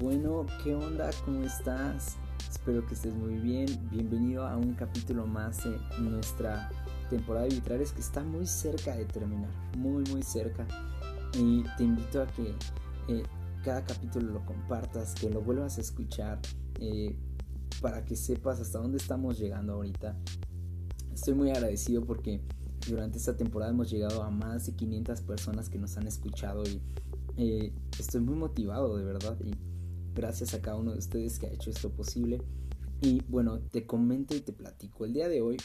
Bueno, ¿qué onda? ¿Cómo estás? Espero que estés muy bien. Bienvenido a un capítulo más de nuestra temporada de vitrales que está muy cerca de terminar, muy muy cerca. Y te invito a que eh, cada capítulo lo compartas, que lo vuelvas a escuchar eh, para que sepas hasta dónde estamos llegando ahorita. Estoy muy agradecido porque durante esta temporada hemos llegado a más de 500 personas que nos han escuchado y eh, estoy muy motivado de verdad y gracias a cada uno de ustedes que ha hecho esto posible. Y bueno, te comento y te platico. El día de hoy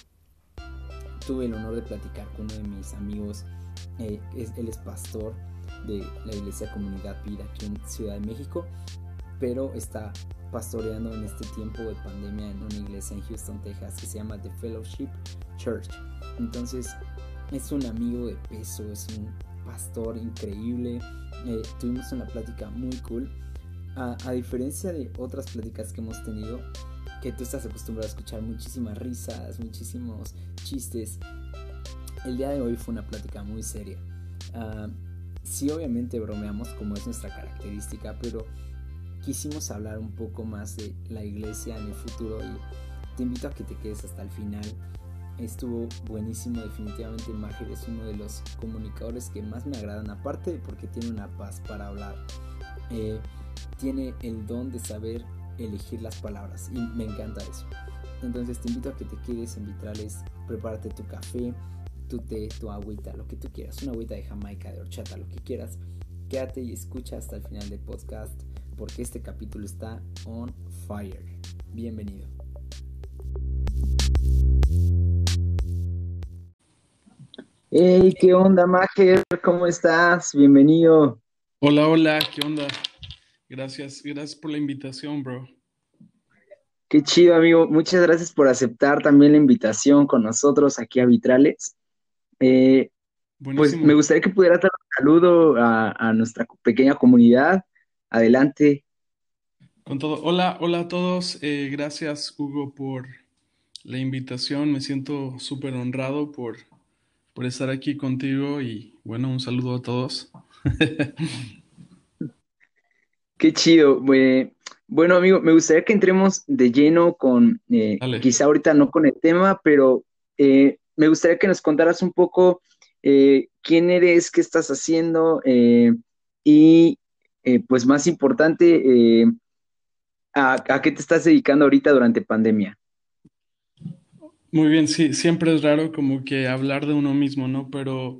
tuve el honor de platicar con uno de mis amigos. Eh, él es pastor de la iglesia Comunidad Vida aquí en Ciudad de México, pero está pastoreando en este tiempo de pandemia en una iglesia en Houston, Texas, que se llama The Fellowship Church. Entonces, es un amigo de peso, es un pastor increíble. Eh, tuvimos una plática muy cool. A, diferencia de otras pláticas que hemos tenido, que tú estás acostumbrado a escuchar muchísimas risas, muchísimos chistes, el día de hoy fue una plática muy seria. Uh, sí, obviamente bromeamos como es nuestra característica, pero quisimos hablar un poco más de la iglesia en el futuro y te invito a que te quedes hasta el final estuvo buenísimo definitivamente Mager es uno de los comunicadores que más me agradan aparte porque tiene una paz para hablar eh, tiene el don de saber elegir las palabras y me encanta eso. Entonces te invito a que te quedes en Vitrales prepárate tu café tu té, tu agüita, lo que tú quieras una agüita de jamaica, de horchata, lo que quieras quédate y escucha hasta el final del podcast porque este capítulo está on fire. Bienvenido Hey, ¿qué onda, Mager? ¿Cómo estás? Bienvenido. Hola, hola, ¿qué onda? Gracias, gracias por la invitación, bro. Qué chido, amigo. Muchas gracias por aceptar también la invitación con nosotros aquí a Vitrales. Eh, pues me gustaría que pudieras dar un saludo a, nuestra pequeña comunidad. Adelante. Con todo. Hola, hola a todos. Eh, gracias, Hugo, por la invitación. Me siento súper honrado por por estar aquí contigo y bueno, un saludo a todos. Qué chido. Bueno, amigo, me gustaría que entremos de lleno con, eh, quizá ahorita no con el tema, pero eh, me gustaría que nos contaras un poco eh, quién eres, qué estás haciendo y, pues más importante, a, qué te estás dedicando ahorita durante pandemia. Muy bien, sí, siempre es raro como que hablar de uno mismo, ¿no? Pero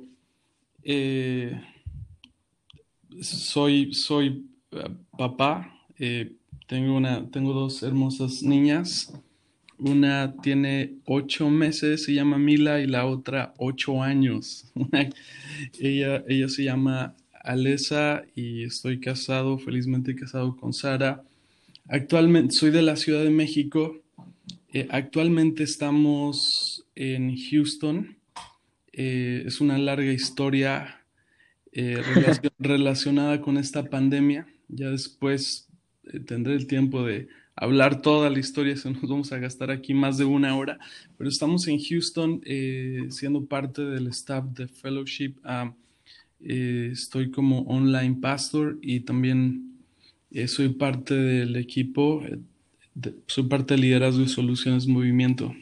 eh, soy, soy eh, papá, eh, tengo, una, tengo dos hermosas niñas, una tiene ocho meses, se llama Mila, y la otra ocho años. ella, ella se llama Alesa y estoy casado, felizmente casado con Sara. Actualmente soy de la Ciudad de México eh, actualmente estamos en Houston. Eh, es una larga historia eh, relacionada con esta pandemia. Ya después tendré el tiempo de hablar toda la historia, se nos vamos a gastar aquí más de una hora, pero estamos en Houston siendo parte del staff de Fellowship. Ah, estoy como online pastor y también soy parte del equipo soy parte de liderazgo y soluciones movimiento.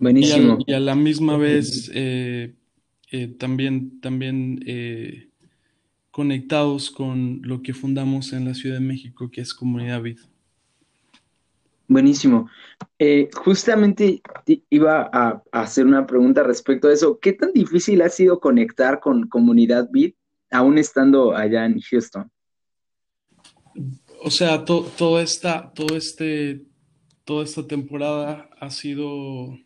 Buenísimo. Y a, la misma vez eh, eh, también, también eh, conectados con lo que fundamos en la Ciudad de México, que es Comunidad Vid. Buenísimo. justamente iba a, hacer una pregunta respecto a eso. ¿Qué tan difícil ha sido conectar con Comunidad Vid aún estando allá en Houston? O sea, todo esta, todo este, toda esta temporada ha sido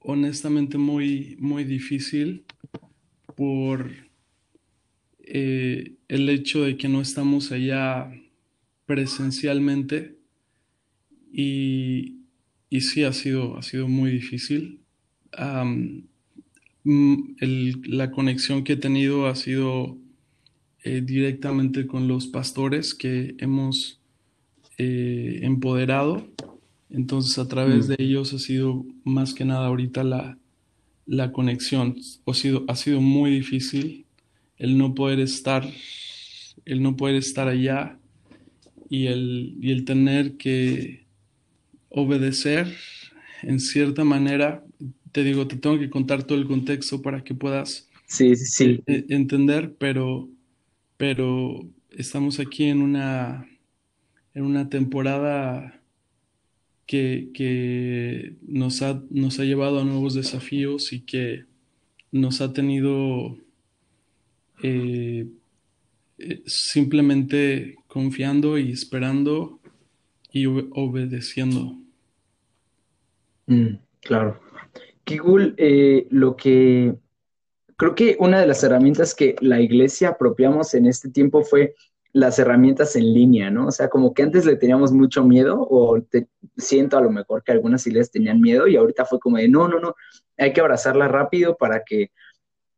honestamente muy, muy difícil por eh, el hecho de que no estamos allá presencialmente y, y sí ha sido, ha sido muy difícil. la conexión que he tenido ha sido eh, directamente con los pastores que hemos eh, empoderado. Entonces a través mm. de ellos ha sido más que nada ahorita la, la conexión. Ha sido, ha sido muy difícil el no poder estar el no poder estar allá y el, y el tener que obedecer en cierta manera. Te digo, te tengo que contar todo el contexto para que puedas sí, sí, eh, entender, pero, pero estamos aquí en una, en una temporada que, que nos, ha, nos ha llevado a nuevos desafíos y que nos ha tenido eh, eh, simplemente confiando y esperando y obedeciendo. Mm, claro. Kigul, eh, lo que creo que una de las herramientas que la iglesia apropiamos en este tiempo fue las herramientas en línea, ¿no? O sea, como que antes le teníamos mucho miedo, o te, siento a lo mejor que algunas iglesias tenían miedo, y ahorita fue como de, no, no, no, hay que abrazarla rápido para que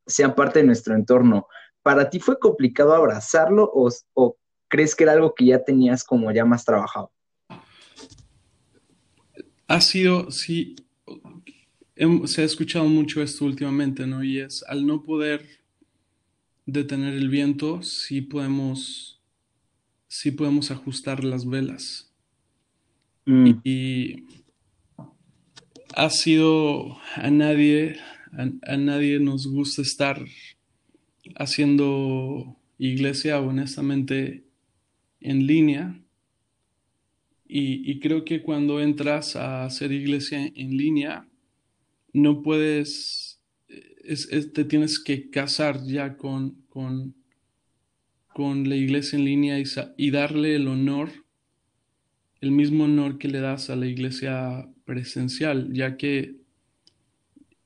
sean parte de nuestro entorno. ¿Para ti fue complicado abrazarlo o, o crees que era algo que ya tenías como ya más trabajado? Ha sido, sí, se ha escuchado mucho esto últimamente, ¿no? Y es al no poder detener el viento, sí podemos sí podemos ajustar las velas. Mm. Y, ha sido a nadie, a, nadie nos gusta estar haciendo iglesia honestamente en línea. Y, creo que cuando entras a hacer iglesia en línea, no puedes, te tienes que casar ya con, con, con la iglesia en línea y, darle el honor, el mismo honor que le das a la iglesia presencial, ya que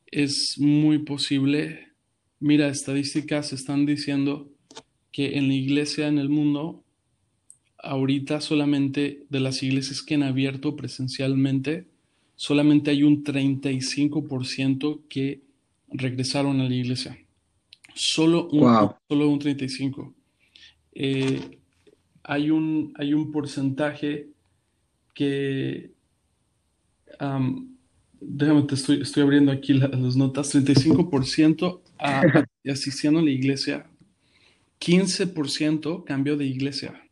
es muy posible, mira, estadísticas están diciendo que en la iglesia en el mundo, ahorita solamente de las iglesias que han abierto presencialmente, solamente hay un 35% que regresaron a la iglesia. Solo un, solo un 35%. Eh, hay, un, hay un porcentaje que, déjame, te estoy, estoy abriendo aquí las notas, 35% a, asistiendo a la iglesia, 15% cambió de iglesia.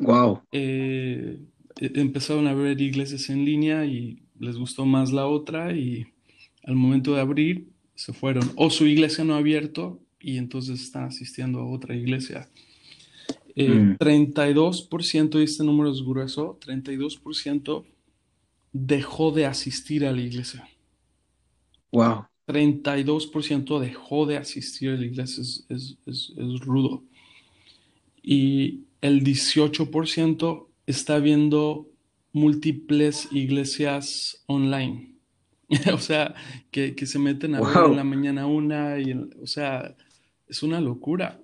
Wow. Eh, empezaron a ver iglesias en línea y les gustó más la otra y al momento de abrir se fueron. O su iglesia no ha abierto y entonces están asistiendo a otra iglesia. 32%, eh, y este número es grueso, 32% dejó de asistir a la iglesia. Wow. 32% dejó de asistir a la iglesia, es, es, rudo. Y el 18% está viendo múltiples iglesias online. o sea, que, se meten a ver en la mañana una, y, o sea, es una locura.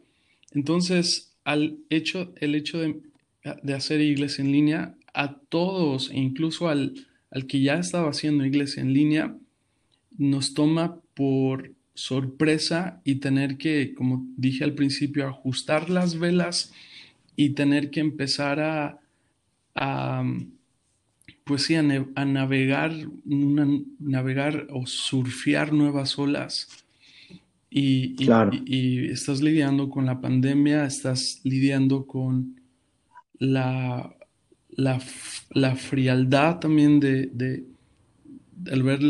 Entonces, al hecho, el hecho de, hacer iglesia en línea, a todos, e incluso al, al que ya estaba haciendo iglesia en línea, nos toma por sorpresa y tener que, como dije al principio, ajustar las velas y tener que empezar a, a pues sí, a, navegar, navegar o surfear nuevas olas y, y, estás lidiando con la pandemia, estás lidiando con la, la, la frialdad también de, de, al ver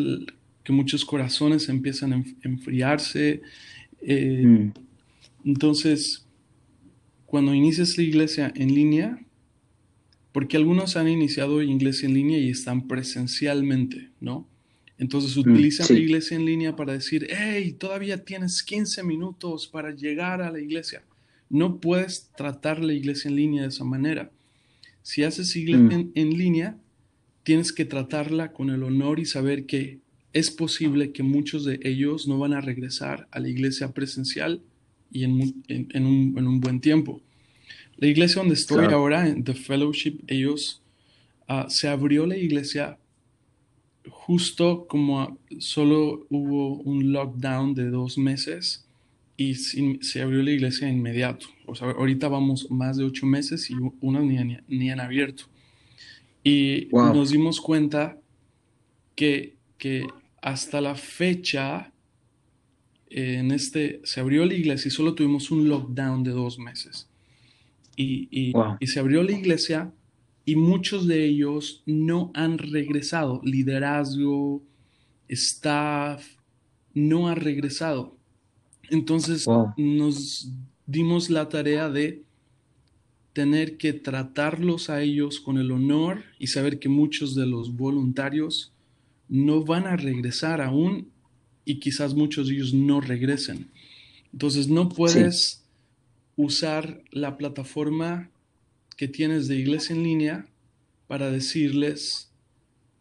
que muchos corazones empiezan a enfriarse. Eh, mm. Entonces, cuando inicias la iglesia en línea, porque algunos han iniciado iglesia en línea y están presencialmente, ¿no? Entonces mm, utilizan la iglesia en línea para decir, hey, todavía tienes 15 minutos para llegar a la iglesia. No puedes tratar la iglesia en línea de esa manera. Si haces iglesia mm. en, línea, tienes que tratarla con el honor y saber que es posible que muchos de ellos no van a regresar a la iglesia presencial y en, un, buen tiempo. La iglesia donde estoy ahora, en The Fellowship, ellos, ah, se abrió la iglesia justo como solo hubo un lockdown de dos meses y se abrió la iglesia inmediato. O sea, ahorita vamos más de ocho meses y unas ni, han abierto. Y nos dimos cuenta que, que hasta la fecha en este, se abrió la iglesia y solo tuvimos un lockdown de dos meses. Y, y, y se abrió la iglesia y muchos de ellos no han regresado. Liderazgo, staff, no ha regresado. Entonces nos dimos la tarea de tener que tratarlos a ellos con el honor y saber que muchos de los voluntarios no van a regresar aún y quizás muchos de ellos no regresen. Entonces no puedes usar la plataforma que tienes de iglesia en línea para decirles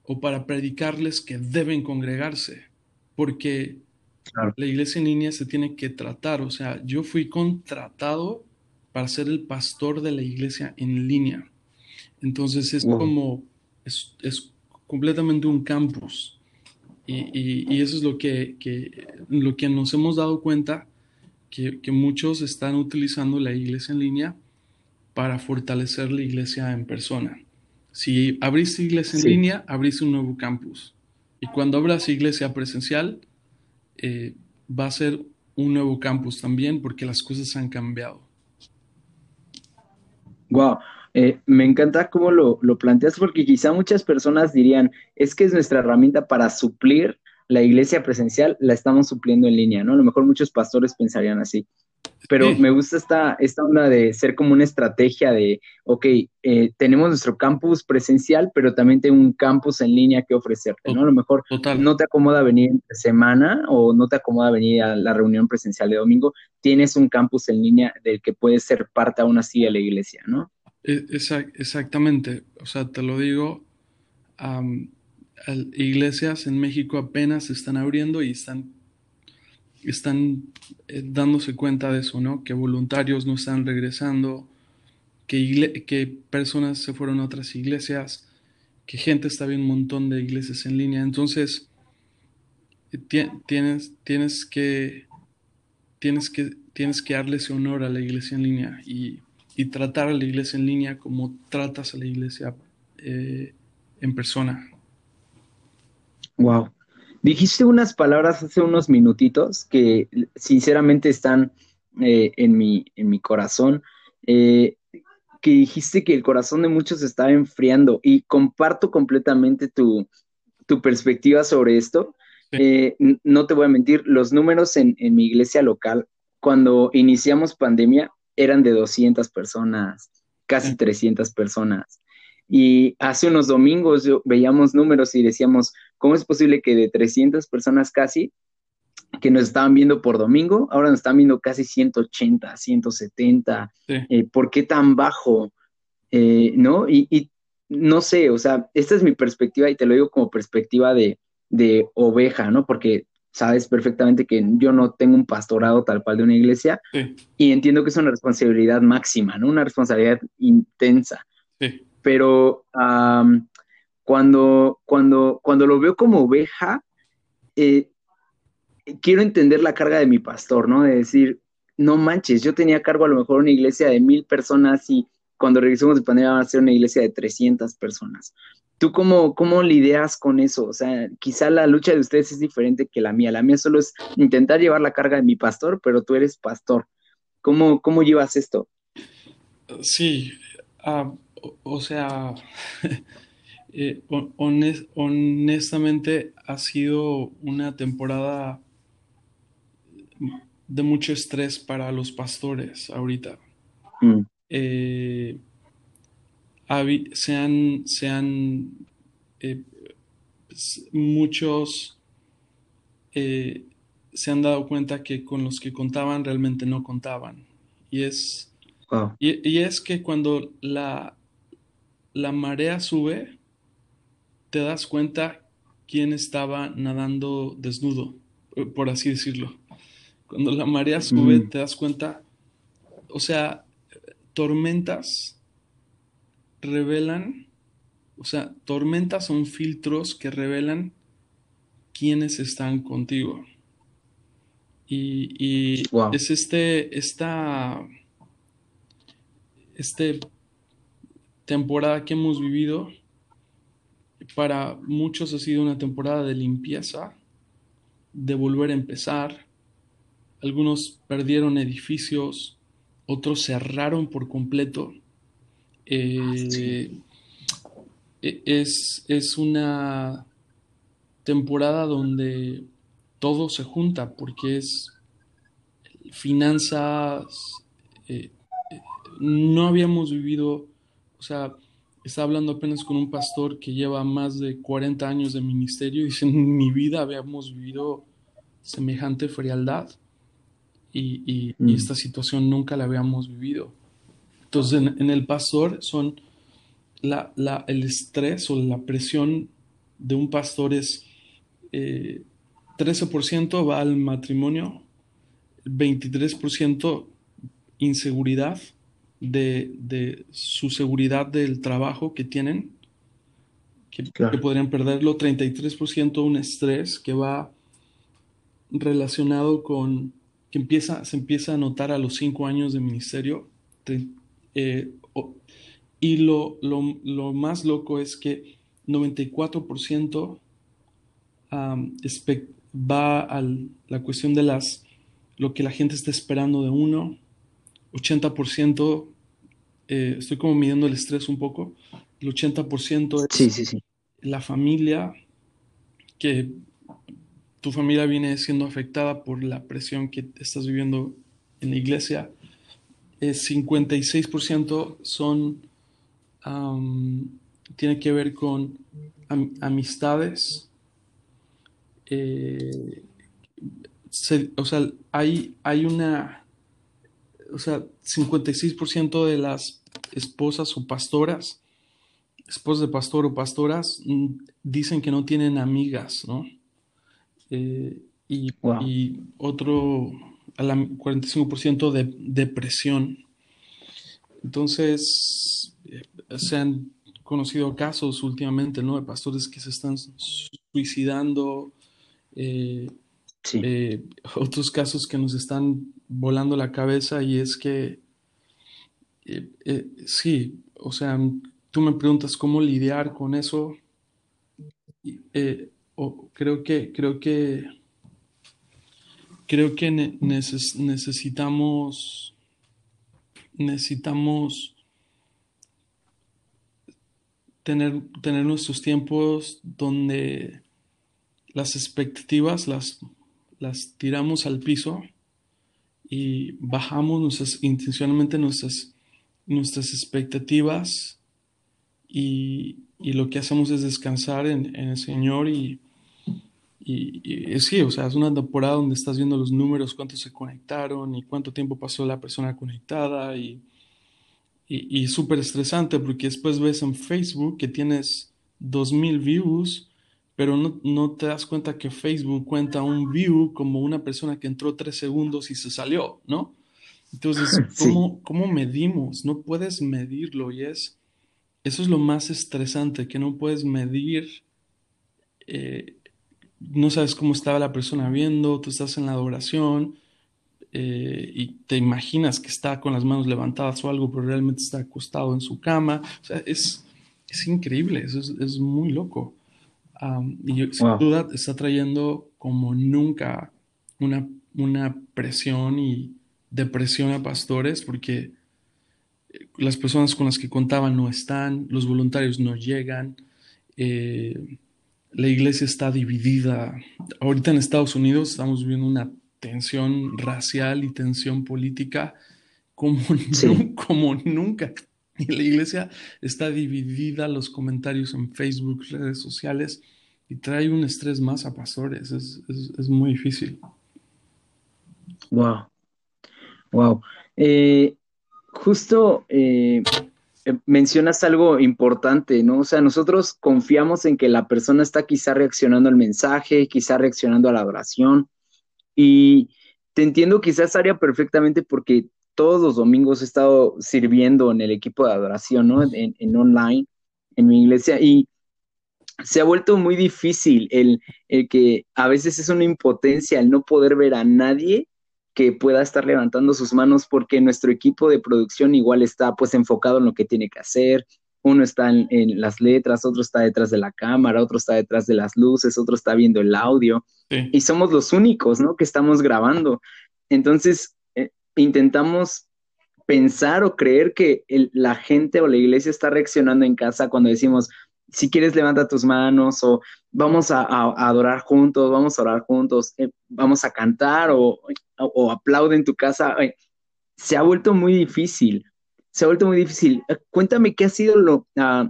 o para predicarles que deben congregarse, porque la iglesia en línea se tiene que tratar. O sea, yo fui contratado para ser el pastor de la iglesia en línea. Entonces es como, es, completamente un campus. Y, eso es lo que, lo que nos hemos dado cuenta, que, que muchos están utilizando la iglesia en línea para fortalecer la iglesia en persona. Si abriste iglesia en línea, abriste un nuevo campus. Y cuando abras iglesia presencial, eh, va a ser un nuevo campus también porque las cosas han cambiado. Wow, eh, me encanta cómo lo, lo, planteas porque quizá muchas personas dirían, es que es nuestra herramienta para suplir la iglesia presencial, la estamos supliendo en línea, ¿no? A lo mejor muchos pastores pensarían así. Pero me gusta esta, esta onda de ser como una estrategia de, ok, eh, tenemos nuestro campus presencial, pero también tengo un campus en línea que ofrecerte, ¿no? A lo mejor no te acomoda venir entre semana o no te acomoda venir a la reunión presencial de domingo, tienes un campus en línea del que puedes ser parte aún así de la iglesia, ¿no? E, exactamente, o sea, te lo digo, iglesias en México apenas se están abriendo y están están eh, dándose cuenta de eso, ¿no? Que voluntarios no están regresando, que, que personas se fueron a otras iglesias, que gente está viendo un montón de iglesias en línea. Entonces, eh, tienes, tienes, que, tienes, que, tienes que darle ese honor a la iglesia en línea y, y tratar a la iglesia en línea como tratas a la iglesia eh, en persona. Wow. Dijiste unas palabras hace unos minutitos que sinceramente están eh, en, mi, en mi corazón, eh, que dijiste que el corazón de muchos estaba enfriando y comparto completamente tu, perspectiva sobre esto. Eh, no te voy a mentir, los números en, en mi iglesia local, cuando iniciamos pandemia, eran de 200 personas, casi 300 personas. Y hace unos domingos veíamos números y decíamos, ¿cómo es posible que de 300 personas casi que nos estaban viendo por domingo, ahora nos están viendo casi 180, 170? Eh, ¿Por qué tan bajo? Eh, ¿No? Y, no sé, o sea, esta es mi perspectiva y te lo digo como perspectiva de, oveja, ¿no? Porque sabes perfectamente que yo no tengo un pastorado tal cual de una iglesia y entiendo que es una responsabilidad máxima, ¿no? Una responsabilidad intensa. Sí pero cuando, cuando, cuando lo veo como oveja, eh, quiero entender la carga de mi pastor, ¿no? De decir, no manches, yo tenía cargo a lo mejor una iglesia de mil personas y cuando regresemos de pandemia va a ser una iglesia de 300 personas. ¿Tú cómo, cómo lidias con eso? O sea, quizá la lucha de ustedes es diferente que la mía. La mía solo es intentar llevar la carga de mi pastor, pero tú eres pastor. ¿Cómo, cómo llevas esto? Sí, uh, o sea, eh, honestamente ha sido una temporada de mucho estrés para los pastores ahorita. Mm. Eh, se han, se han eh, muchos se han dado cuenta que con los que contaban realmente no contaban. Y es, y es que cuando la, la marea sube, te das cuenta quién estaba nadando desnudo, eh, por así decirlo. Cuando la marea sube, mm. te das cuenta, o sea, tormentas revelan, o sea, tormentas son filtros que revelan quiénes están contigo. Y, es este, esta, este temporada que hemos vivido para muchos ha sido una temporada de limpieza, de volver a empezar, algunos perdieron edificios, otros cerraron por completo. Eh, e, es, es una temporada donde todo se junta porque es finanzas, eh, eh, no habíamos vivido, o sea, estaba hablando apenas con un pastor que lleva más de 40 años de ministerio y dice, en mi vida habíamos vivido semejante frialdad y, mm. esta situación nunca la habíamos vivido. Entonces, en, el pastor son la, el estrés o la presión de un pastor es 13% eh, va al matrimonio, 23% inseguridad de, su seguridad del trabajo que tienen, que, podrían perderlo, 33% un estrés que va relacionado con que empieza, se empieza a notar a los cinco años de ministerio. Eh, y lo, lo, más loco es que 94% va a la cuestión de las lo que la gente está esperando de uno, 80%, eh, estoy como midiendo el estrés un poco, el 80% es la familia, que tu familia viene siendo afectada por la presión que estás viviendo en la iglesia. El 56% son, tiene que ver con amistades, eh, o sea, hay, hay una, o sea, 56% de las esposas o pastoras, esposas de pastor o pastoras, mm, dicen que no tienen amigas, ¿no? Eh, y, y, otro, al 45% de depresión. Entonces, eh, se han conocido casos últimamente, ¿no? De pastores que se están suicidando, eh, eh, otros casos que nos están volando la cabeza y es que, eh, eh, sí, o sea, tú me preguntas cómo lidiar con eso. O creo que, creo que, creo que necesitamos, necesitamos tener, tener nuestros tiempos donde las expectativas las las tiramos al piso y bajamos nuestras, intencionalmente nuestras, nuestras expectativas y, lo que hacemos es descansar en, el Señor y, y, sí, o sea, es una temporada donde estás viendo los números, cuántos se conectaron y cuánto tiempo pasó la persona conectada y, y, súper estresante porque después ves en Facebook que tienes 2000 views pero no, te das cuenta que Facebook cuenta un view como una persona que entró tres segundos y se salió, ¿no? Entonces, ¿cómo, medimos? No puedes medirlo y es, eso es lo más estresante, que no puedes medir, eh, no sabes cómo estaba la persona viendo, tú estás en la adoración eh, y te imaginas que está con las manos levantadas o algo, pero realmente está acostado en su cama. O sea, es, es increíble, es, es muy loco y sin duda está trayendo como nunca una, una presión y depresión a pastores porque eh, las personas con las que contaban no están, los voluntarios no llegan, eh, la iglesia está dividida. Ahorita en Estados Unidos estamos viendo una tensión racial y tensión política como, como nunca. Y la iglesia está dividida, los comentarios en Facebook, redes sociales, y trae un estrés más a pastores. Es, muy difícil. Wow. Wow. Eh, justo eh, eh, mencionas algo importante, ¿no? O sea, nosotros confiamos en que la persona está quizá reaccionando al mensaje, quizá reaccionando a la adoración. Y te entiendo, quizás haría perfectamente porque todos los domingos he estado sirviendo en el equipo de adoración, ¿no? En, online, en mi iglesia, y se ha vuelto muy difícil el, que a veces es una impotencia el no poder ver a nadie que pueda estar levantando sus manos porque nuestro equipo de producción igual está pues enfocado en lo que tiene que hacer. Uno está en, las letras, otro está detrás de la cámara, otro está detrás de las luces, otro está viendo el audio y somos los únicos, ¿no? Que estamos grabando. Entonces, intentamos pensar o creer que la gente o la iglesia está reaccionando en casa cuando decimos, si quieres levanta tus manos o vamos a, adorar juntos, vamos a orar juntos, eh, vamos a cantar o, o, aplaude en tu casa. se ha vuelto muy difícil, se ha vuelto muy difícil. Eh, cuéntame qué ha sido lo, ah,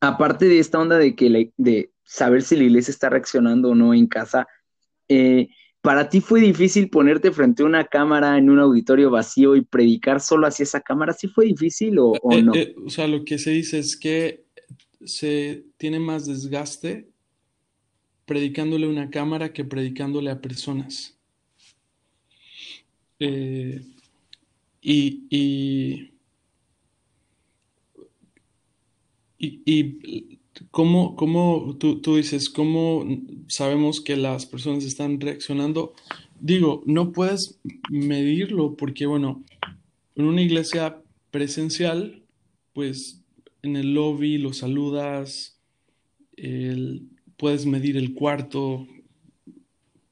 aparte de esta onda de que de saber si la iglesia está reaccionando o no en casa, eh, ¿para ti fue difícil ponerte frente a una cámara en un auditorio vacío y predicar solo hacia esa cámara? ¿Sí fue difícil o, no? o sea, lo que se dice es que se tiene más desgaste predicándole a una cámara que predicándole a personas. Eh, y, y, y, ¿cómo, cómo tú, tú, dices, cómo sabemos que las personas están reaccionando? Digo, no puedes medirlo porque, bueno, en una iglesia presencial, pues en el lobby, lo saludas, puedes medir el cuarto,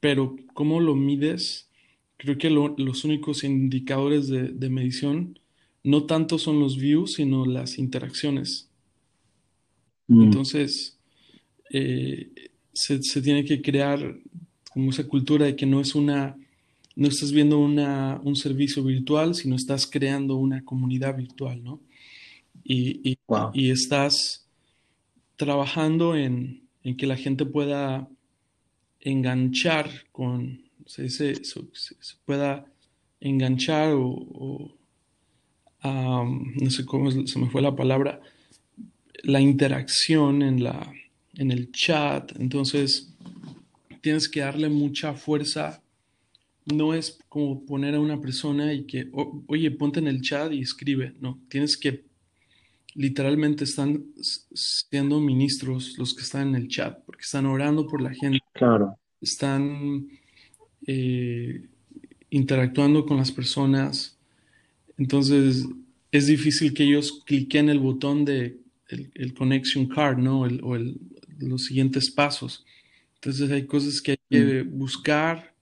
pero ¿cómo lo mides? Creo que los únicos indicadores de, medición no tanto son los views, sino las interacciones. Mm. Entonces, eh, se, tiene que crear como esa cultura de que no es una, no estás viendo una, un servicio virtual, sino estás creando una comunidad virtual, ¿no? y, y, estás trabajando en, que la gente pueda enganchar con, se, se, pueda enganchar o, no sé cómo se me fue la palabra, la interacción en, la, en el chat. Entonces, tienes que darle mucha fuerza. No es como poner a una persona y que, oye, ponte en el chat y escribe. No, tienes que literalmente están siendo ministros los que están en el chat, porque están orando por la gente. Claro. Están eh, interactuando con las personas. Entonces, es difícil que ellos cliquen el botón de el, connection card, ¿no? o los siguientes pasos. Entonces, hay cosas que hay que mm. buscar,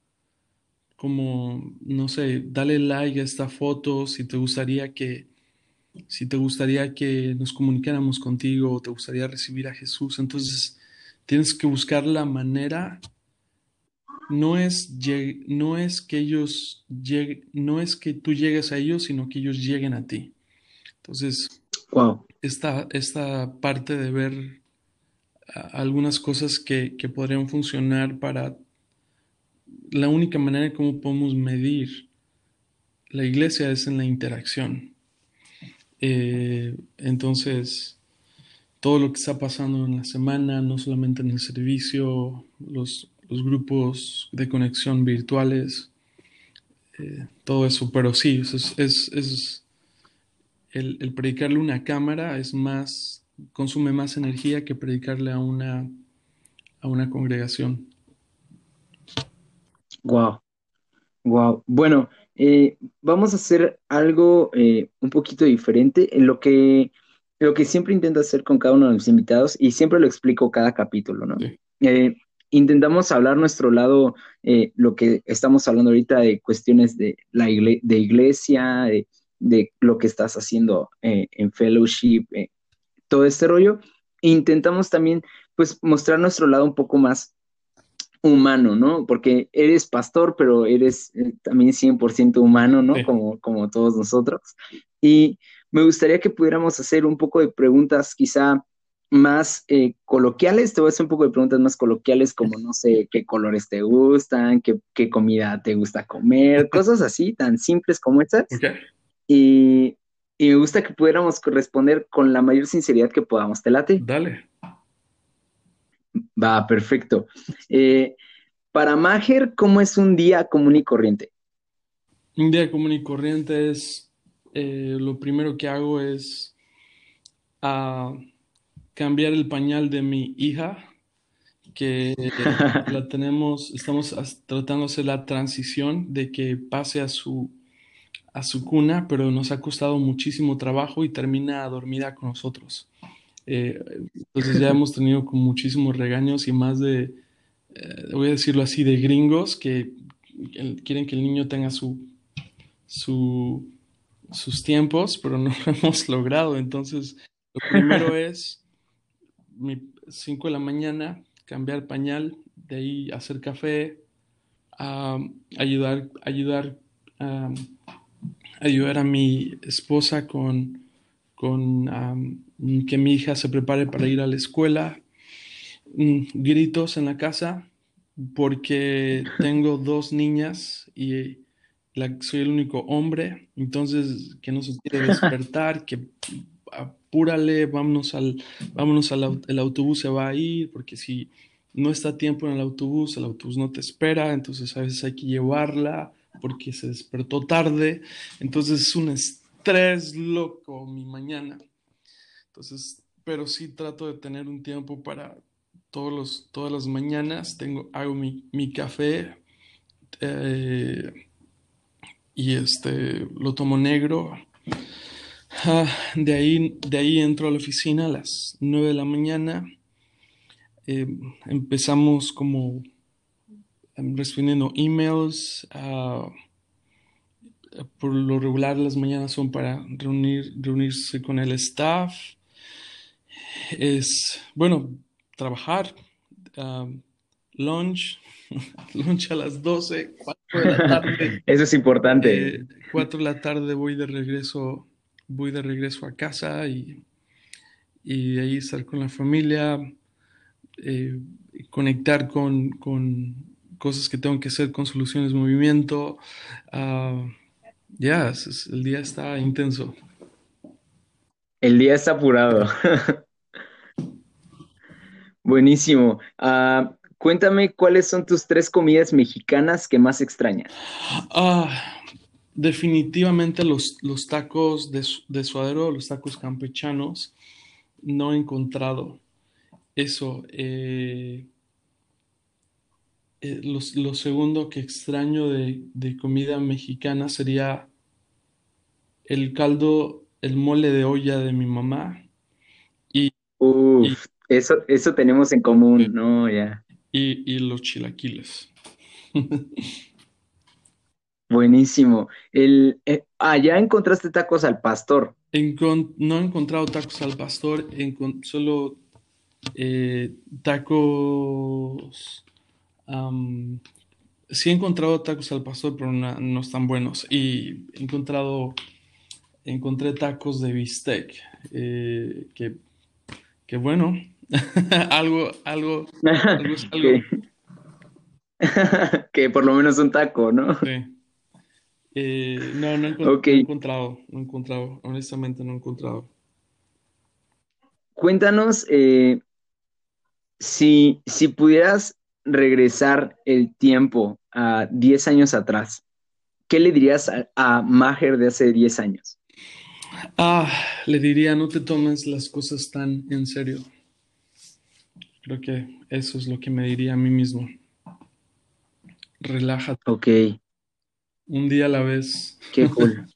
como, no sé, dale like a esta foto si te gustaría que si te gustaría que nos comunicáramos contigo o te gustaría recibir a Jesús, entonces tienes que buscar la manera. No es, no es que ellos lleguen, no es que tú llegues a ellos, sino que ellos lleguen a ti. Entonces, wow. Esta, esta parte de ver algunas cosas que, que podrían funcionar para la única manera en cómo podemos medir la iglesia es en la interacción. Eh, entonces, todo lo que está pasando en la semana, no solamente en el servicio, los, grupos de conexión virtuales, eh, todo eso, pero sí, es, es, el, el, predicarle una cámara es más, consume más energía que predicarle a una, a una congregación. Wow, wow. Bueno, eh, vamos a hacer algo eh, un poquito diferente. Lo que, lo que siempre intento hacer con cada uno de los invitados, y siempre lo explico cada capítulo, ¿no? Eh, intentamos hablar nuestro lado, lo que estamos hablando ahorita de cuestiones de la de iglesia, de, lo que estás haciendo en fellowship, todo este rollo. Intentamos también, pues, mostrar nuestro lado un poco más humano, ¿no? Porque eres pastor, pero eres eh, también 100% humano, ¿no? Como, como todos nosotros. Y me gustaría que pudiéramos hacer un poco de preguntas quizá más eh, coloquiales, te voy a hacer un poco de preguntas más coloquiales como, no sé, qué colores te gustan, qué, comida te gusta comer, cosas así, tan simples como estas. Y, y me gusta que pudiéramos responder con la mayor sinceridad que podamos. ¿Te late? Dale. Va, perfecto. Eh, para Mager, ¿cómo es un día común y corriente? Un día común y corriente es, eh, lo primero que hago es ah, cambiar el pañal de mi hija, que la tenemos, estamos tratando de hacer la transición de que pase a su, a su cuna, pero nos ha costado muchísimo trabajo y termina dormida con nosotros. Eh, entonces ya hemos tenido muchísimos regaños y más de, eh, voy a decirlo así, de gringos que quieren que el niño tenga su, su, sus tiempos, pero no lo hemos logrado. Entonces, lo primero es mi 5 de la mañana, cambiar pañal, de ahí hacer café, ayudar, ayudar, ayudar a mi esposa con, con que mi hija se prepare para ir a la escuela, mm, gritos en la casa porque tengo dos niñas y soy el único hombre, entonces que no se quiere despertar, que apúrale, vámonos al, vámonos al el autobús se va a ir, porque si no está tiempo en el autobús, el autobús no te espera, entonces a veces hay que llevarla porque se despertó tarde, entonces es un estrés loco mi mañana. Entonces, pero sí trato de tener un tiempo para todos los, todas las mañanas, tengo, hago mi, mi café eh, y este, lo tomo negro. Ah, de, ahí, de ahí entro a la oficina a las 9 de la mañana eh, empezamos como em, respondiendo emails. Ah, por lo regular las mañanas son para reunir, reunirse con el staff. Es, bueno, trabajar, ah, lunch, lunch a las 12, 4 de la tarde. Eso es importante. 4 eh, de la tarde voy de regreso, voy de regreso a casa y, y ahí estar con la familia eh, conectar con, cosas que tengo que hacer con soluciones movimiento. Ah, ya, el día está intenso. El día está apurado. Buenísimo. Ah, cuéntame cuáles son tus tres comidas mexicanas que más extrañas. Ah, definitivamente los, los tacos de, de, suadero, los tacos campechanos, no he encontrado eso, eh, eh, lo, segundo que extraño de, comida mexicana sería el caldo, el mole de olla de mi mamá. Y, eso, eso tenemos en común, ¿no? Ya. Y, los chilaquiles. Buenísimo. El, eh, ah, ya encontraste tacos al pastor. no he encontrado tacos al pastor, solo eh, tacos. Sí he encontrado tacos al pastor, pero no, están buenos. Y he encontrado. Encontré tacos de bistec. Eh, que, que bueno. algo, algo, algo que por lo menos un taco, ¿no? Sí. Eh, no, no he, encontrado, no he encontrado, honestamente no he encontrado. Cuéntanos, eh, si, si pudieras regresar el tiempo a 10 años atrás, ¿qué le dirías a, Maher de hace 10 años? Ah, le diría, no te tomes las cosas tan en serio. Creo que eso es lo que me diría a mí mismo. Relájate. Ok. Un día a la vez. Qué cool.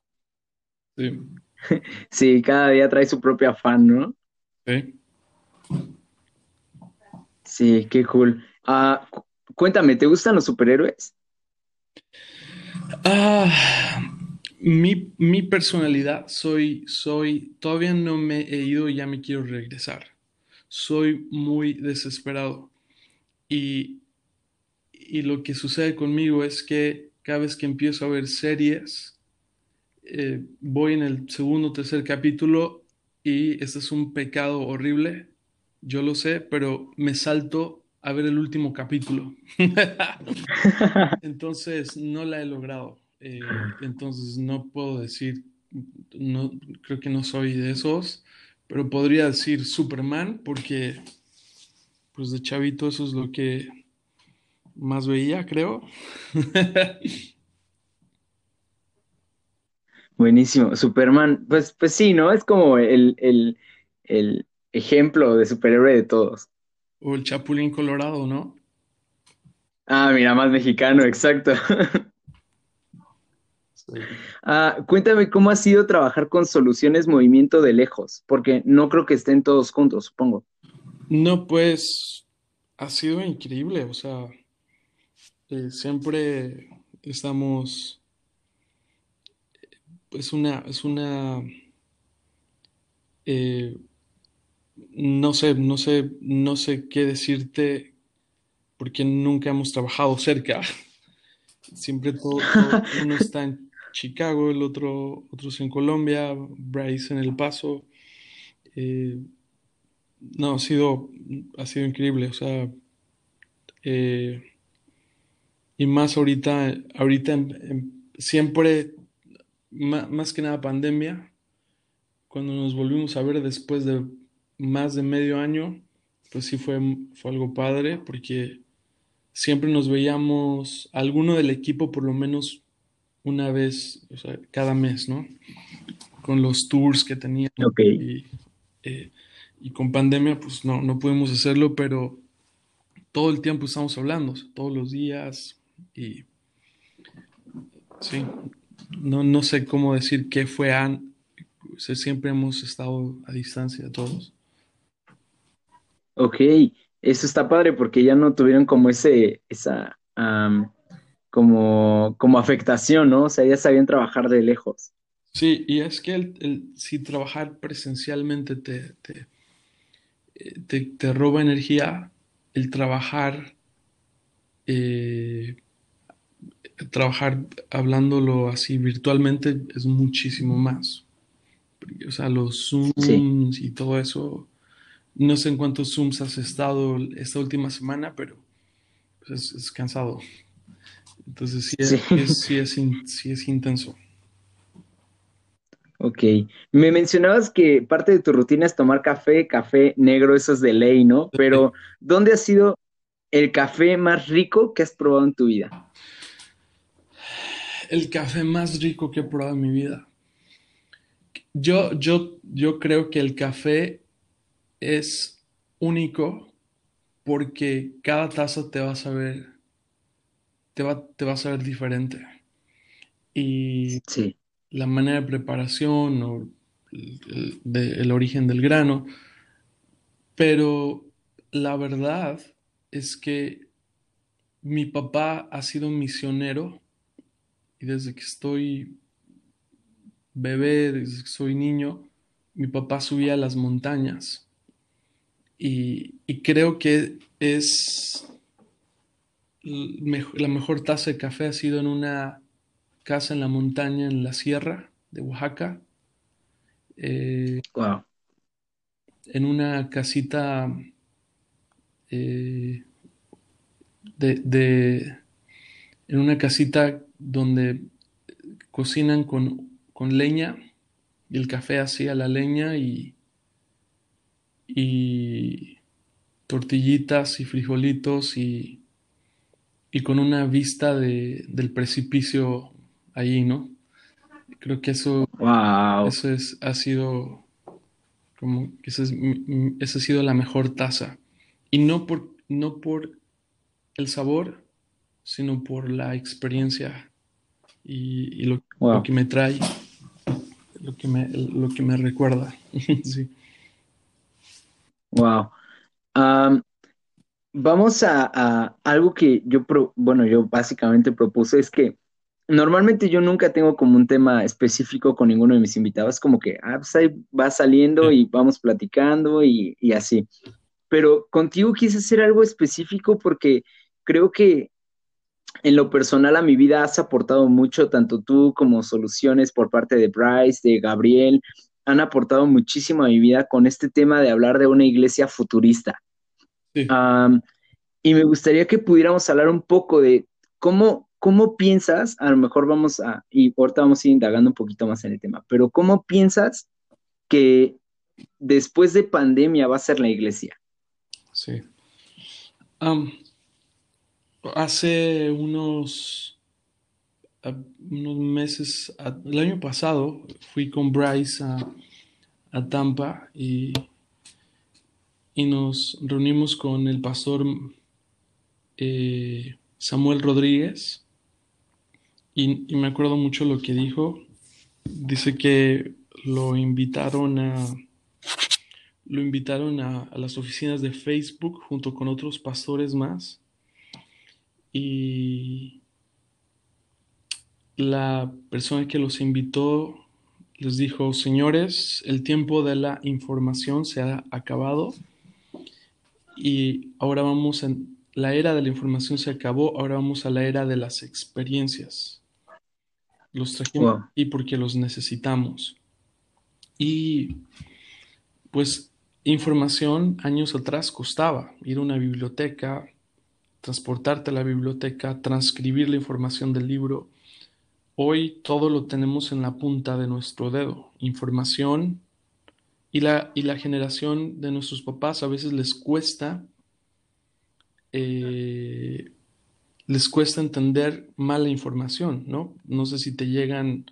sí. Sí, cada día trae su propio afán, ¿no? Sí. Sí, qué cool. Ah, cuéntame, ¿te gustan los superhéroes? Ah, mi, personalidad, soy, soy, todavía no me he ido y ya me quiero regresar. Soy muy desesperado. Y, y lo que sucede conmigo es que cada vez que empiezo a ver series, eh, voy en el segundo o tercer capítulo y este es un pecado horrible yo lo sé, pero me salto a ver el último capítulo. entonces no la he logrado. Eh, entonces no puedo decir, no, creo que no soy de esos, pero podría decir Superman porque pues de chavito eso es lo que más veía, creo. Buenísimo, Superman, pues, pues sí, ¿no? Es como el, el, el, ejemplo de superhéroe de todos. O el Chapulín Colorado, ¿no? Ah, mira, más mexicano, exacto. Ah, cuéntame cómo ha sido trabajar con soluciones movimiento de lejos, porque no creo que estén todos juntos, supongo. No, pues ha sido increíble, o sea, eh, siempre estamos, es una, es una, eh, no sé, no sé, no sé qué decirte porque nunca hemos trabajado cerca. Siempre todo, uno está en Chicago, el otro, otros en Colombia, Bryce en El Paso. Eh, no, ha sido, ha sido increíble, o sea, eh, y más ahorita, ahorita siempre, más, que nada pandemia, cuando nos volvimos a ver después de más de medio año, pues sí fue, fue algo padre, porque siempre nos veíamos, alguno del equipo por lo menos una vez, o sea, cada mes, ¿no? Con los tours que teníamos. Y, eh, y, con pandemia, pues no, no pudimos hacerlo, pero todo el tiempo estamos hablando, todos los días. Y sí, no, no sé cómo decir qué fue. An siempre hemos estado a distancia todos. Ok, eso está padre porque ya no tuvieron como ese, esa, como, como afectación, ¿no? O sea, ya sabían trabajar de lejos. Sí, y es que el, si trabajar presencialmente te, te, eh, te, roba energía, el trabajar, eh, trabajar hablándolo así virtualmente es muchísimo más. O sea, los Zooms y todo eso no sé en cuántos Zooms has estado esta última semana, pero pues, es, cansado. Entonces sí es, sí. es, intenso. Ok. Me mencionabas que parte de tu rutina es tomar café, café negro, eso es de ley, ¿no? Pero, ¿dónde ha sido el café más rico que has probado en tu vida? El café más rico que he probado en mi vida. Yo, yo, yo creo que el café es único porque cada taza te va a saber, te va, te va a saber diferente. Y la manera de preparación o el, origen del grano. Pero la verdad es que mi papá ha sido misionero y desde que estoy bebé, desde que soy niño, mi papá subía a las montañas y, creo que es la mejor taza de café ha sido en una casa en la montaña, en la sierra de Oaxaca. Eh, wow. En una casita eh, de, en una casita donde cocinan con, con leña y el café hacía la leña y, y tortillitas y frijolitos y, y con una vista de, del precipicio ahí, ¿no? Creo que eso, eso es, ha sido como que esa, ha sido la mejor taza. Y no por, no por el sabor, sino por la experiencia y, lo, lo, que me trae, lo que me, lo que me recuerda. sí. Wow. vamos a, algo que yo, bueno, yo básicamente propuse, es que normalmente yo nunca tengo como un tema específico con ninguno de mis invitados, como que, ah, pues ahí va saliendo y vamos platicando y, y así. Pero contigo quise hacer algo específico porque creo que en lo personal a mi vida has aportado mucho, tanto tú como soluciones por parte de Bryce, de Gabriel, han aportado muchísimo a mi vida con este tema de hablar de una iglesia futurista. y me gustaría que pudiéramos hablar un poco de cómo, cómo piensas, a lo mejor vamos a, y ahorita vamos a ir indagando un poquito más en el tema, pero cómo piensas que después de pandemia va a ser la iglesia. Sí. hace unos unos meses, el año pasado, fui con Bryce a, Tampa y, y, nos reunimos con el pastor eh, Samuel Rodríguez y, me acuerdo mucho lo que dijo. Dice que lo invitaron a lo invitaron a, a, las oficinas de Facebook junto con otros pastores más y, la persona que los invitó les dijo, señores, el tiempo de la información se ha acabado y ahora vamos en la era de la información se acabó, ahora vamos a la era de las experiencias. Los trajimos y porque los necesitamos. Y pues información años atrás costaba ir a una biblioteca, transportarte a la biblioteca, transcribir la información del libro. Hoy todo lo tenemos en la punta de nuestro dedo. Información y la, y la generación de nuestros papás a veces les cuesta eh, les cuesta entender mala información, ¿no? No sé si te llegan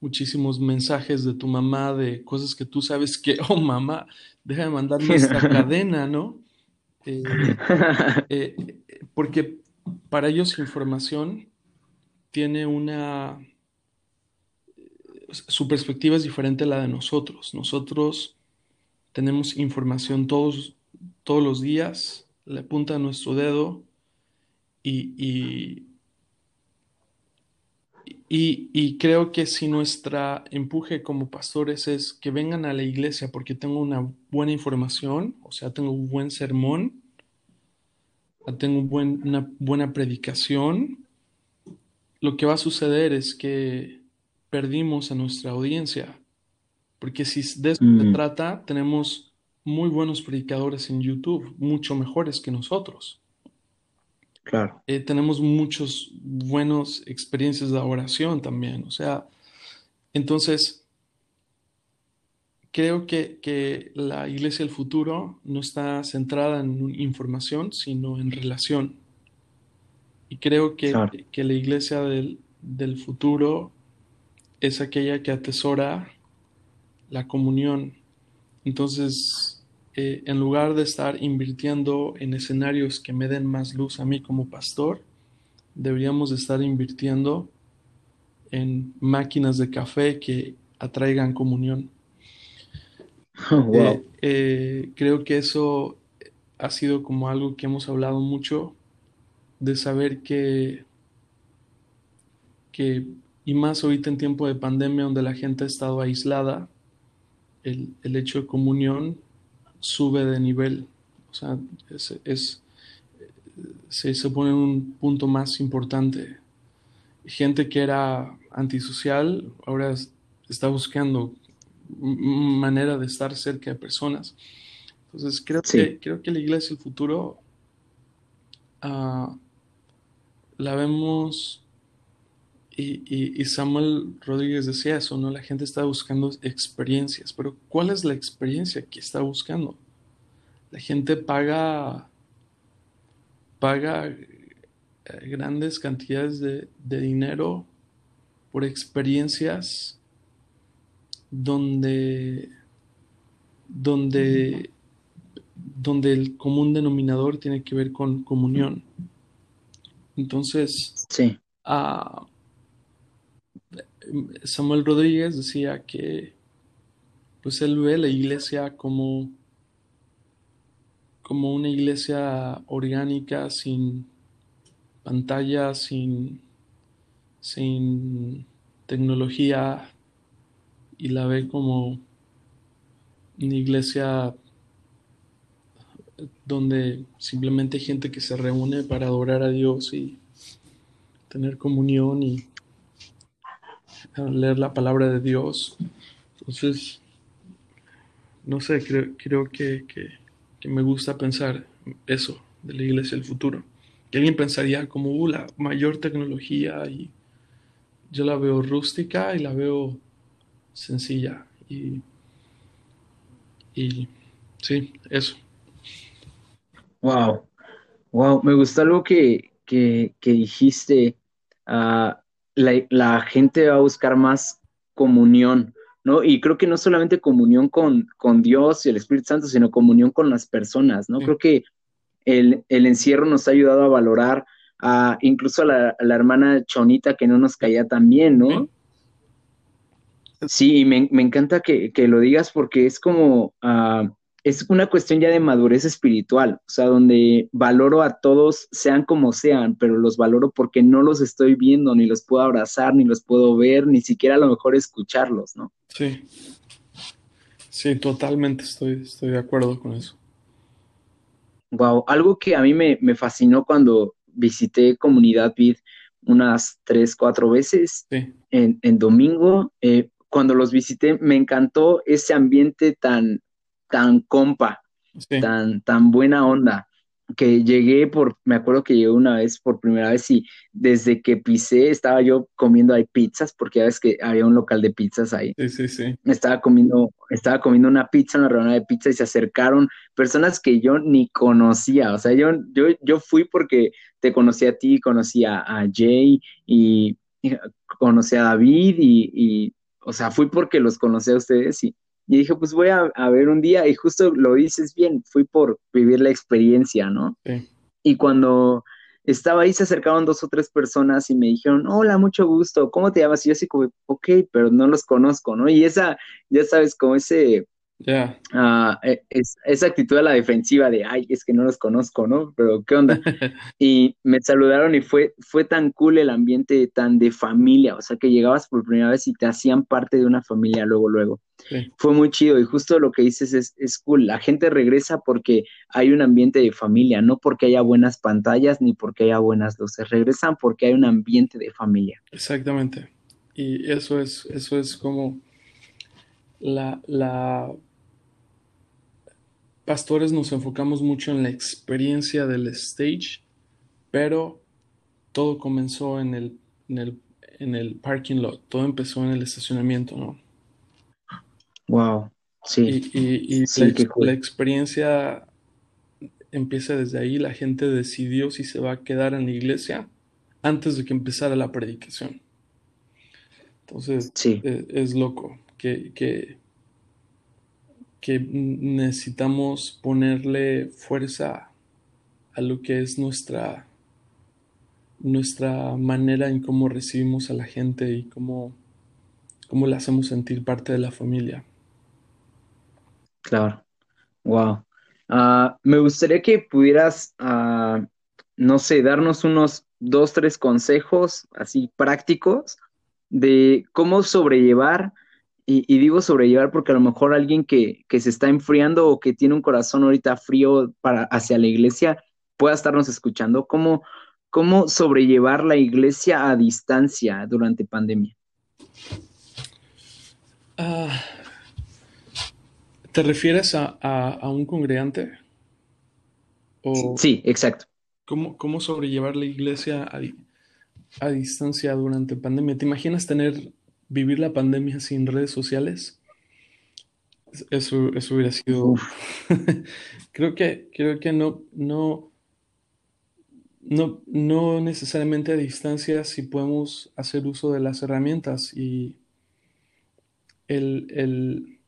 muchísimos mensajes de tu mamá de cosas que tú sabes que, oh mamá, deja de mandarme esta cadena, ¿no? Eh, eh, porque para ellos información tiene una... Su perspectiva es diferente a la de nosotros. Nosotros tenemos información todos, todos los días, le apunta a nuestro dedo y, y, y, creo que si nuestra empuje como pastores es que vengan a la iglesia porque tengo una buena información, o sea, tengo un buen sermón, tengo una buena predicación, lo que va a suceder es que perdimos a nuestra audiencia. Porque si de eso se mm. trata, tenemos muy buenos predicadores en YouTube, mucho mejores que nosotros. Claro. Eh, tenemos muchos buenos experiencias de oración también. O sea, entonces, creo que, que, la iglesia del futuro no está centrada en información, sino en relación. Y creo que, que la iglesia del, del futuro es aquella que atesora la comunión. Entonces, eh, en lugar de estar invirtiendo en escenarios que me den más luz a mí como pastor, deberíamos estar invirtiendo en máquinas de café que atraigan comunión. Oh, eh, eh, creo que eso ha sido como algo que hemos hablado mucho, de saber que, que y más ahorita en tiempo de pandemia donde la gente ha estado aislada, el, el hecho de comunión sube de nivel, o sea, es, se, se, pone en un punto más importante. Gente que era antisocial ahora está buscando manera de estar cerca de personas. Entonces creo, que, creo que la iglesia del futuro uh, la vemos y, y, Samuel Rodríguez decía eso, ¿no? La gente está buscando experiencias, pero ¿cuál es la experiencia que está buscando? La gente paga, paga eh, grandes cantidades de, de dinero por experiencias donde, donde, donde el común denominador tiene que ver con comunión. Entonces, sí. Uh, Samuel Rodríguez decía que pues él ve la iglesia como como una iglesia orgánica sin pantalla, sin, sin tecnología y la ve como una iglesia donde simplemente hay gente que se reúne para adorar a Dios y tener comunión y leer la palabra de Dios. Entonces, no sé, creo, creo que, que, me gusta pensar eso de la iglesia del futuro. Que alguien pensaría como uh, la mayor tecnología y yo la veo rústica y la veo sencilla. Y, y sí, eso. Wow, wow, me gusta algo que, que, que dijiste. Uh, la, gente va a buscar más comunión, ¿no? Y creo que no solamente comunión con, con Dios y el Espíritu Santo, sino comunión con las personas, ¿no? Creo que el, encierro nos ha ayudado a valorar a, incluso a la, hermana Chonita que no nos caía tan bien, ¿no? Sí, y me, encanta que, lo digas porque es como, uh, es una cuestión ya de madurez espiritual, o sea, donde valoro a todos, sean como sean, pero los valoro porque no los estoy viendo, ni los puedo abrazar, ni los puedo ver, ni siquiera a lo mejor escucharlos, ¿no? Sí. Sí, totalmente estoy, estoy de acuerdo con eso. Wow, algo que a mí me, fascinó cuando visité Comunidad Vid unas tres, cuatro veces en, domingo, eh, cuando los visité, me encantó ese ambiente tan, tan compa, tan, tan buena onda, que llegué por, me acuerdo que llegué una vez por primera vez y desde que pisé estaba yo comiendo ahí pizzas, porque ya ves que había un local de pizzas ahí. Sí, sí, sí. Estaba comiendo, estaba comiendo una pizza, una rebanada de pizza y se acercaron personas que yo ni conocía, o sea, yo, yo, yo fui porque te conocí a ti, conocí a, Jay y, conocí a David y, y, o sea, fui porque los conocí a ustedes y y dije, pues voy a, ver un día, y justo lo dices bien, fui por vivir la experiencia, ¿no? Sí. Y cuando estaba ahí, se acercaron dos o tres personas y me dijeron, hola, mucho gusto, ¿cómo te llamas? Y yo así como, ok, pero no los conozco, ¿no? Y esa, ya sabes, como ese ya. Ah, e, es, esa actitud a la defensiva de, ay, es que no los conozco, ¿no? Pero, ¿qué onda? y me saludaron y fue, fue tan cool el ambiente, tan de familia, o sea, que llegabas por primera vez y te hacían parte de una familia luego, luego. Fue muy chido y justo lo que dices es, es cool. La gente regresa porque hay un ambiente de familia, no porque haya buenas pantallas ni porque haya buenas luces. Regresan porque hay un ambiente de familia. Exactamente. Y eso es, eso es como la, la pastores nos enfocamos mucho en la experiencia del stage, pero todo comenzó en el, en el, en el parking lot, todo empezó en el estacionamiento, ¿no? Wow, sí. Y, y, la, experiencia empieza desde ahí, la gente decidió si se va a quedar en la iglesia antes de que empezara la predicación. Entonces, sí. es, es loco que, que que necesitamos ponerle fuerza a lo que es nuestra, nuestra manera en cómo recibimos a la gente y cómo, cómo la hacemos sentir parte de la familia. Claro, wow. Ah, me gustaría que pudieras, ah, no sé, darnos unos dos, tres consejos así prácticos de cómo sobrellevar y, digo sobrellevar porque a lo mejor alguien que, se está enfriando o que tiene un corazón ahorita frío para, hacia la iglesia pueda estarnos escuchando. ¿Cómo, cómo sobrellevar la iglesia a distancia durante pandemia? Ah, ¿Te refieres a, un congregante? sí, exacto. ¿cómo, ¿Cómo sobrellevar la iglesia a, a distancia durante pandemia? ¿Te imaginas tener vivir la pandemia sin redes sociales, eso, eso hubiera sido. creo que, creo que no, no, no, no necesariamente a distancia si podemos hacer uso de las herramientas y el, el,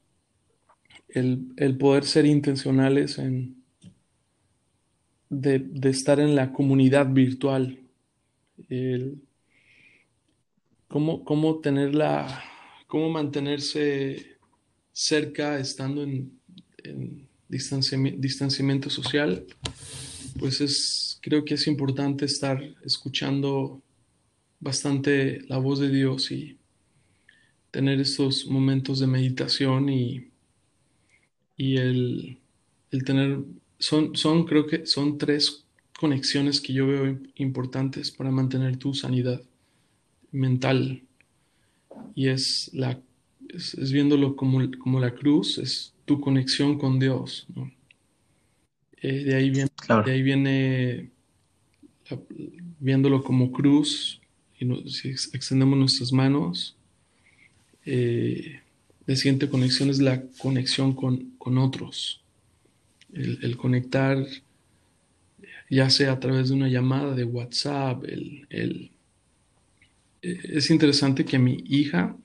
el, el poder ser intencionales en de, de, estar en la comunidad virtual. El, cómo, cómo cómo mantenerse cerca estando en, distanciamiento, social, pues es, creo que es importante estar escuchando bastante la voz de Dios y tener estos momentos de meditación y, y el, el tener, son, son, creo que son tres conexiones que yo veo importantes para mantener tu sanidad mental y es, la, es, viéndolo como, como, la cruz, es tu conexión con Dios. Eh, de, ahí viene, de ahí viene viéndolo como cruz, y si extendemos nuestras manos, eh, la siguiente conexión es la conexión con, con otros. El, el, conectar, ya sea a través de una llamada de WhatsApp, el, el es interesante que mi hija,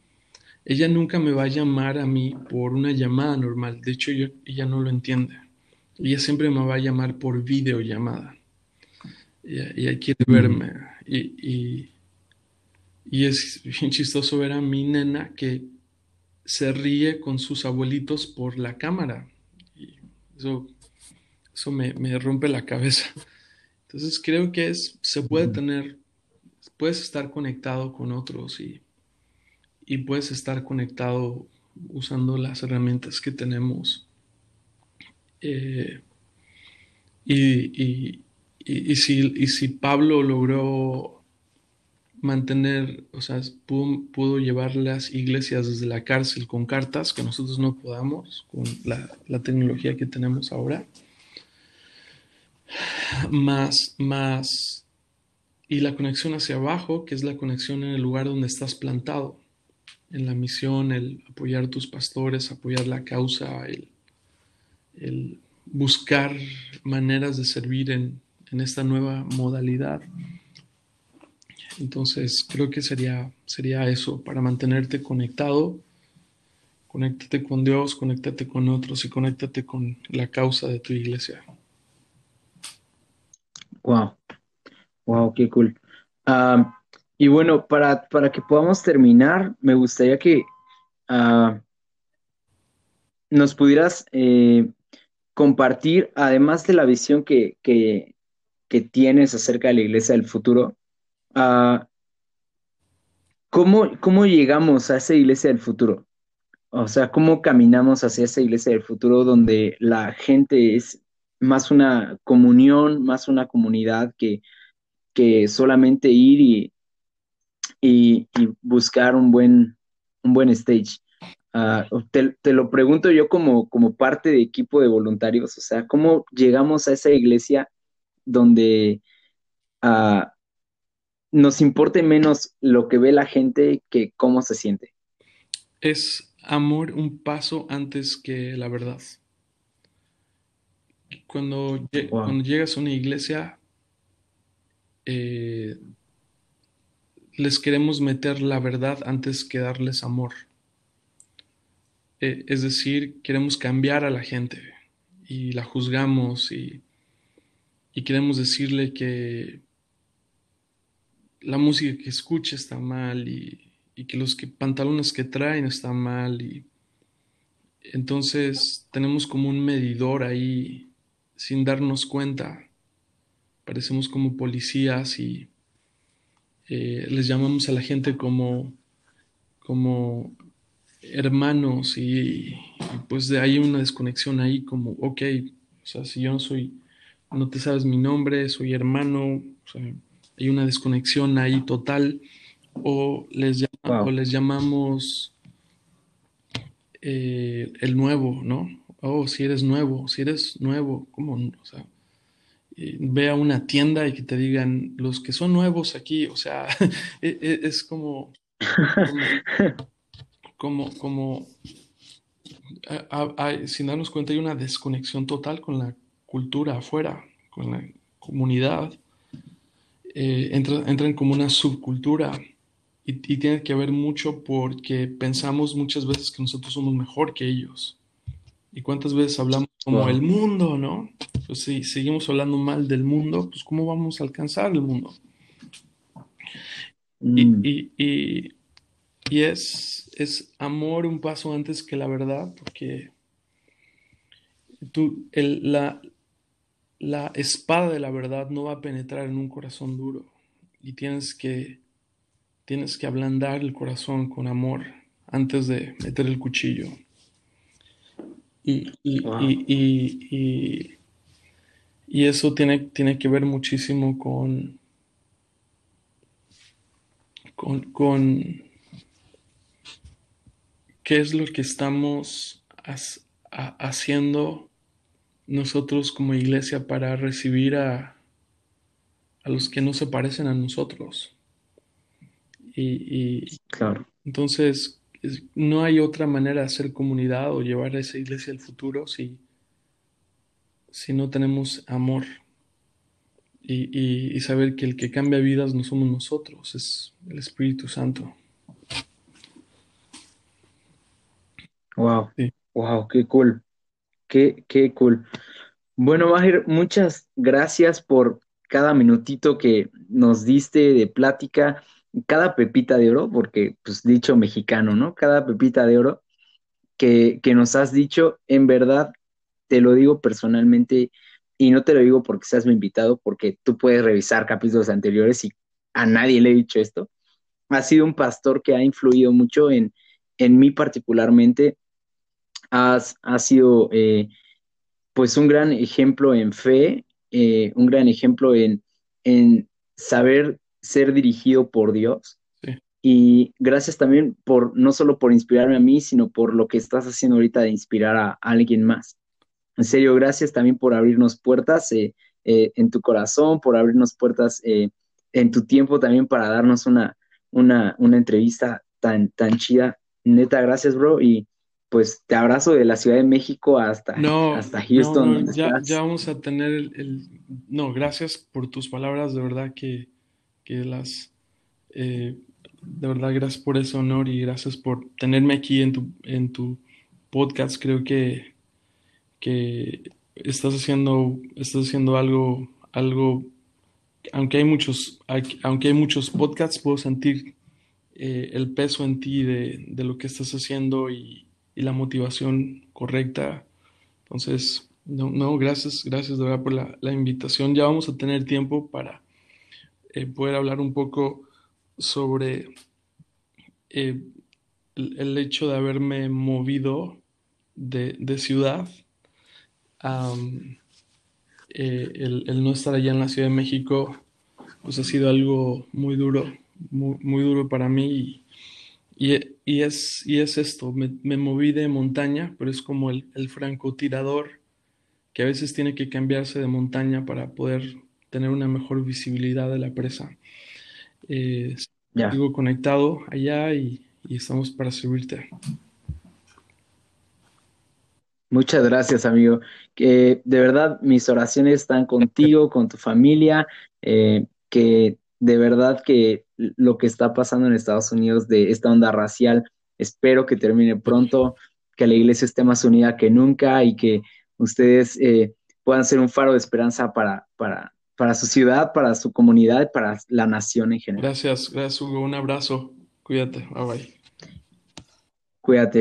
ella nunca me va a llamar a mí por una llamada normal. De hecho, ella no lo entiende. Ella siempre me va a llamar por videollamada. Ella, ella quiere verme. Y, y, es bien chistoso ver a mi nena que se ríe con sus abuelitos por la cámara. Y Eso, eso me, me rompe la cabeza. Entonces creo que es, se puede tener, puedes estar conectado con otros y, y puedes estar conectado usando las herramientas que tenemos. Eh, y, y, si, y si Pablo logró mantener, o sea, pudo, pudo, llevar las iglesias desde la cárcel con cartas que nosotros no podamos, con la, la tecnología que tenemos ahora, más, más, y la conexión hacia abajo, que es la conexión en el lugar donde estás plantado, en la misión, el apoyar tus pastores, apoyar la causa, el, el buscar maneras de servir en, en, esta nueva modalidad. Entonces, creo que sería, sería eso, para mantenerte conectado, conéctate con Dios, conéctate con otros y conéctate con la causa de tu iglesia. Wow, wow, qué cool. Uh, y bueno, para, para, que podamos terminar, me gustaría que uh, nos pudieras eh, compartir, además de la visión que, que, tienes acerca de la iglesia del futuro, uh, ¿cómo, ¿cómo llegamos a esa iglesia del futuro? O sea, ¿cómo caminamos hacia esa iglesia del futuro donde la gente es más una comunión, más una comunidad que, que solamente ir y, y, buscar un buen, un buen stage. Uh, te, te, lo pregunto yo como, como parte de equipo de voluntarios, o sea, ¿cómo llegamos a esa iglesia donde uh, nos importe menos lo que ve la gente que cómo se siente? Es amor un paso antes que la verdad. Cuando, cuando llegas a una iglesia, eh, les queremos meter la verdad antes que darles amor. Eh, es decir, queremos cambiar a la gente y la juzgamos y, y queremos decirle que la música que escucha está mal y, y que los pantalones que traen están mal y entonces tenemos como un medidor ahí sin darnos cuenta. Parecemos como policías y eh, les llamamos a la gente como, como hermanos y, y, pues ahí una desconexión ahí como, ok, o sea, si yo no soy, no te sabes mi nombre, soy hermano, o sea, hay una desconexión ahí total o les, llama, wow. o les llamamos eh, el nuevo, ¿no? oh, si eres nuevo, si eres nuevo, ¿cómo? O sea, ve a una tienda y que te digan los que son nuevos aquí, o sea, e, e, es como, como, como, sin darnos cuenta hay una desconexión total con la cultura afuera, con la comunidad, eh, entra, entran como una subcultura y, y tiene que ver mucho porque pensamos muchas veces que nosotros somos mejor que ellos. ¿Y cuántas veces hablamos como wow. el mundo, no? Pues si seguimos hablando mal del mundo, pues ¿cómo vamos a alcanzar el mundo? Mm. Y, y, y, y, es, es amor un paso antes que la verdad, porque tú, el, la, la espada de la verdad no va a penetrar en un corazón duro y tienes que, tienes que ablandar el corazón con amor antes de meter el cuchillo. Y, y, wow. y, y, eso tiene, tiene que ver muchísimo con, con, con qué es lo que estamos haciendo nosotros como iglesia para recibir a, a los que no se parecen a nosotros. Y, y claro. entonces, no hay otra manera de hacer comunidad o llevar a esa iglesia al futuro si, si no tenemos amor y, y, y, saber que el que cambia vidas no somos nosotros, es el Espíritu Santo. Wow, sí. wow, qué cool, qué, qué cool. Bueno, Majer, muchas gracias por cada minutito que nos diste de plática cada pepita de oro, porque pues dicho mexicano, ¿no? Cada pepita de oro que, que nos has dicho, en verdad, te lo digo personalmente y no te lo digo porque seas mi invitado, porque tú puedes revisar capítulos anteriores y a nadie le he dicho esto. Ha sido un pastor que ha influido mucho en, en mí particularmente. Has, ha sido eh, pues un gran ejemplo en fe, eh, un gran ejemplo en, en saber ser dirigido por Dios. Y gracias también por, no solo por inspirarme a mí, sino por lo que estás haciendo ahorita de inspirar a, alguien más. En serio, gracias también por abrirnos puertas eh, eh, en tu corazón, por abrirnos puertas en tu tiempo también para darnos una, una, una entrevista tan, tan chida. Neta, gracias, bro. Y pues te abrazo de la Ciudad de México hasta, hasta Houston. ya, ya, vamos a tener el, No, gracias por tus palabras, de verdad que, Eh, de verdad, gracias por ese honor y gracias por tenerme aquí en tu, en tu podcast. Creo que, que estás haciendo, estás haciendo algo, algo, aunque hay muchos, aunque hay muchos podcasts, puedo sentir eh, el peso en ti de, de lo que estás haciendo y, y la motivación correcta. Entonces, no, no, gracias, gracias de verdad por la, la invitación. Ya vamos a tener tiempo para eh, poder hablar un poco sobre eh, el, hecho de haberme movido de, de ciudad. Eh, el, el, no estar allá en la Ciudad de México, pues ha sido algo muy duro, muy, muy duro para mí y, y, es, y es esto, me, moví de montaña, pero es como el, el, francotirador que a veces tiene que cambiarse de montaña para poder tener una mejor visibilidad de la presa. Eh, Sigo conectado allá y, y estamos para servirte. Muchas gracias, amigo. Que de verdad mis oraciones están contigo, con tu familia, eh, que de verdad que lo que está pasando en Estados Unidos de esta onda racial, espero que termine pronto, que la iglesia esté más unida que nunca y que ustedes eh, puedan ser un faro de esperanza para, para, para su ciudad, para su comunidad, para la nación en general. Gracias, gracias Hugo, un abrazo, cuídate, bye bye. Cuídate.